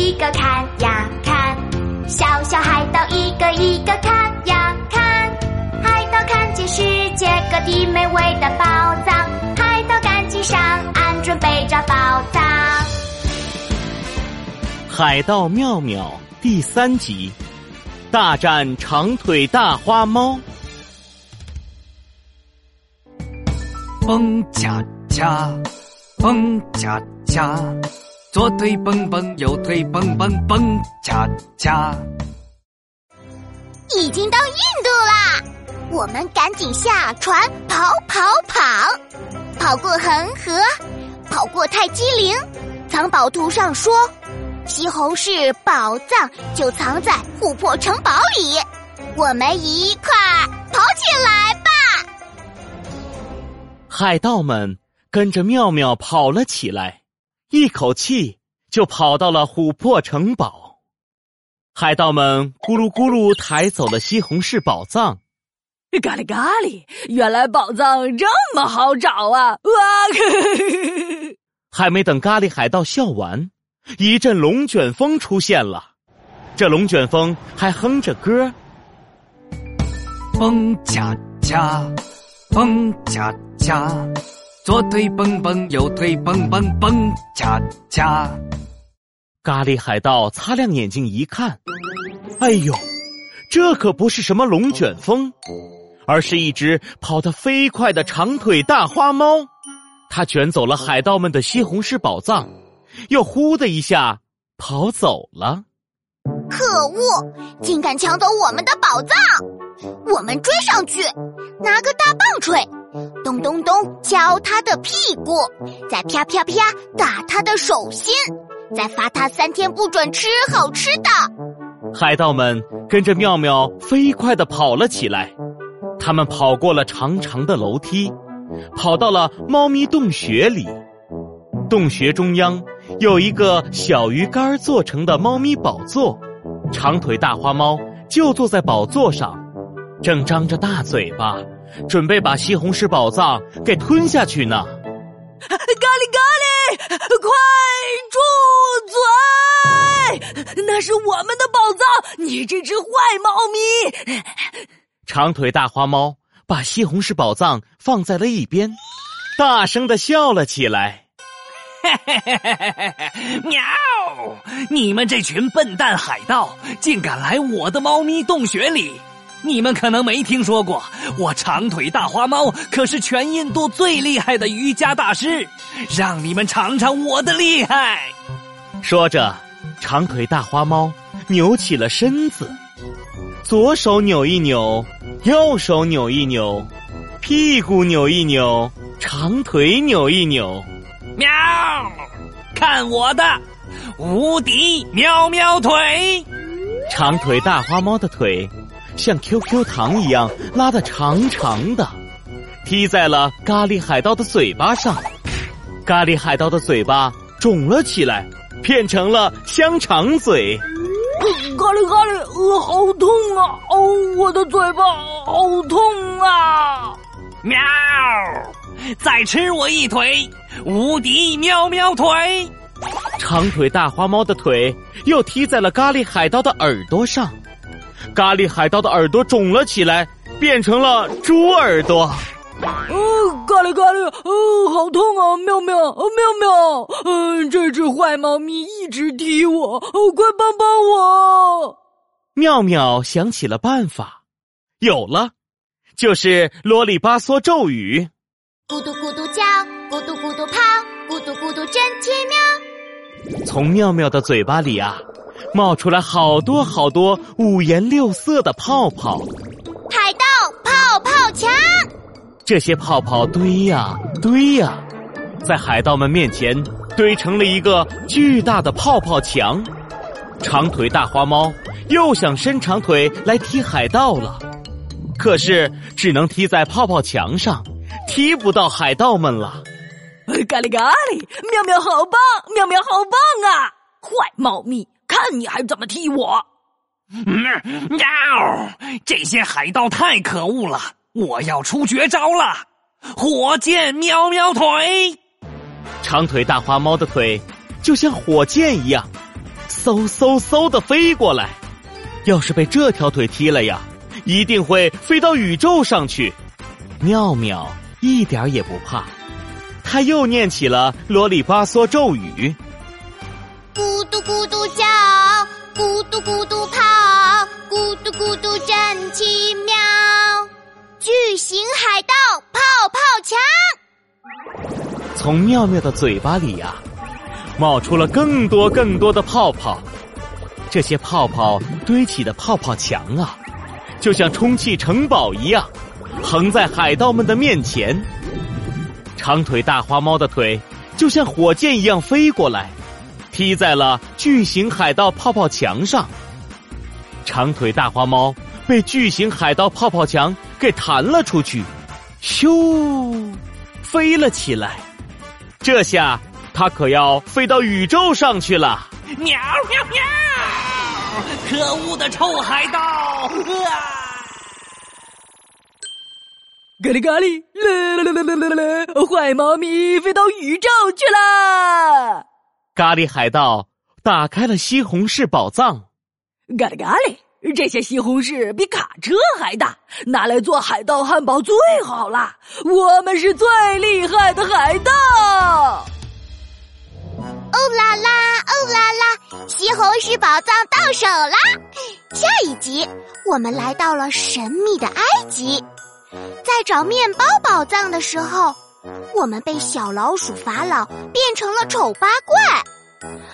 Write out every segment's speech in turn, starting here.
一个看呀看，小小海盗一个一个看呀看，海盗看见世界各地美味的宝藏，海盗赶紧上岸准备找宝藏。海盗妙妙第三集，大战长腿大花猫。蹦恰恰，蹦恰恰，左腿蹦蹦，右腿蹦蹦，蹦恰恰。已经到印度啦，我们赶紧下船跑跑跑，跑过恒河，跑过泰姬陵。藏宝图上说，西红柿宝藏就藏在琥珀城堡里。我们一块儿跑起来吧！海盗们跟着妙妙跑了起来，一口气就跑到了琥珀城堡。海盗们咕噜咕噜抬走了西红柿宝藏，咖喱咖喱，原来宝藏这么好找啊！哇！还没等咖喱海盗笑完，一阵龙卷风出现了。这龙卷风还哼着歌，蹦恰恰，蹦恰恰，左腿蹦蹦，右腿蹦蹦，蹦恰恰。咖喱海盗擦亮眼睛一看，哎呦，这可不是什么龙卷风，而是一只跑得飞快的长腿大花猫。它卷走了海盗们的西红柿宝藏，又呼的一下跑走了。可恶，竟敢抢走我们的宝藏！我们追上去，拿个大棒槌，咚咚咚敲他的屁股，再啪啪啪打他的手心，再罚他三天不准吃好吃的。海盗们跟着妙妙飞快的跑了起来，他们跑过了长长的楼梯，跑到了猫咪洞穴里。洞穴中央有一个小鱼干做成的猫咪宝座，长腿大花猫就坐在宝座上，正张着大嘴巴，准备把西红柿宝藏给吞下去呢。咖喱咖喱，快住嘴！那是我们的宝藏，你这只坏猫咪！长腿大花猫把西红柿宝藏放在了一边，大声的笑了起来。嘿嘿嘿嘿嘿嘿！喵！你们这群笨蛋海盗，竟敢来我的猫咪洞穴里！你们可能没听说过，我长腿大花猫可是全印度最厉害的瑜伽大师，让你们尝尝我的厉害！说着，长腿大花猫扭起了身子，左手扭一扭，右手扭一扭，屁股扭一扭，长腿扭一扭。喵！看我的无敌喵喵腿！长腿大花猫的腿像 QQ 糖一样拉得长长的，踢在了咖喱海盗的嘴巴上。咖喱海盗的嘴巴肿了起来，变成了香肠嘴。咖喱咖喱，呃，好痛啊！哦，我的嘴巴好痛啊！喵！再吃我一腿！无敌喵喵腿！长腿大花猫的腿又踢在了咖喱海盗的耳朵上，咖喱海盗的耳朵肿了起来，变成了猪耳朵。哦，咖喱咖喱，哦，好痛啊！妙妙，哦，妙妙，嗯，这只坏猫咪一直踢我，哦，快帮帮我！妙妙想起了办法，有了，就是啰里吧嗦咒语。咕嘟咕嘟叫，咕嘟咕嘟跑，咕嘟咕嘟真奇妙。从妙妙的嘴巴里啊，冒出来好多好多五颜六色的泡泡。海盗泡泡墙，这些泡泡堆呀堆呀，在海盗们面前堆成了一个巨大的泡泡墙。长腿大花猫又想伸长腿来踢海盗了，可是只能踢在泡泡墙上。踢不到海盗们了，咖喱咖喱，妙妙好棒，妙妙好棒啊！坏猫咪，看你还怎么踢我！喵！这些海盗太可恶了，我要出绝招了！火箭喵喵腿，长腿大花猫的腿就像火箭一样，嗖嗖嗖的飞过来。要是被这条腿踢了呀，一定会飞到宇宙上去。妙妙一点也不怕，他又念起了啰里吧嗦咒语：从妙妙的嘴巴里呀，冒出了更多更多的泡泡。这些泡泡堆起的泡泡墙啊，就像充气城堡一样，横在海盗们的面前。长腿大花猫的腿就像火箭一样飞过来，踢在了巨型海盗泡泡墙上。长腿大花猫被巨型海盗泡泡墙。给弹了出去，咻，飞了起来。这下它可要飞到宇宙上去了！喵喵喵！可恶的臭海盗！啊！咖喱咖喱，啦啦啦啦啦啦啦！坏猫咪飞到宇宙去了！咖喱海盗打开了西红柿宝藏。咖喱咖喱。这些西红柿比卡车还大，拿来做海盗汉堡最好啦！我们是最厉害的海盗！哦啦啦，哦啦啦，西红柿宝藏到手啦！下一集我们来到了神秘的埃及，在找面包宝藏的时候，我们被小老鼠法老变成了丑八怪。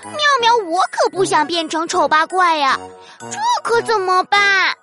妙妙，我可不想变成丑八怪呀，这可怎么办？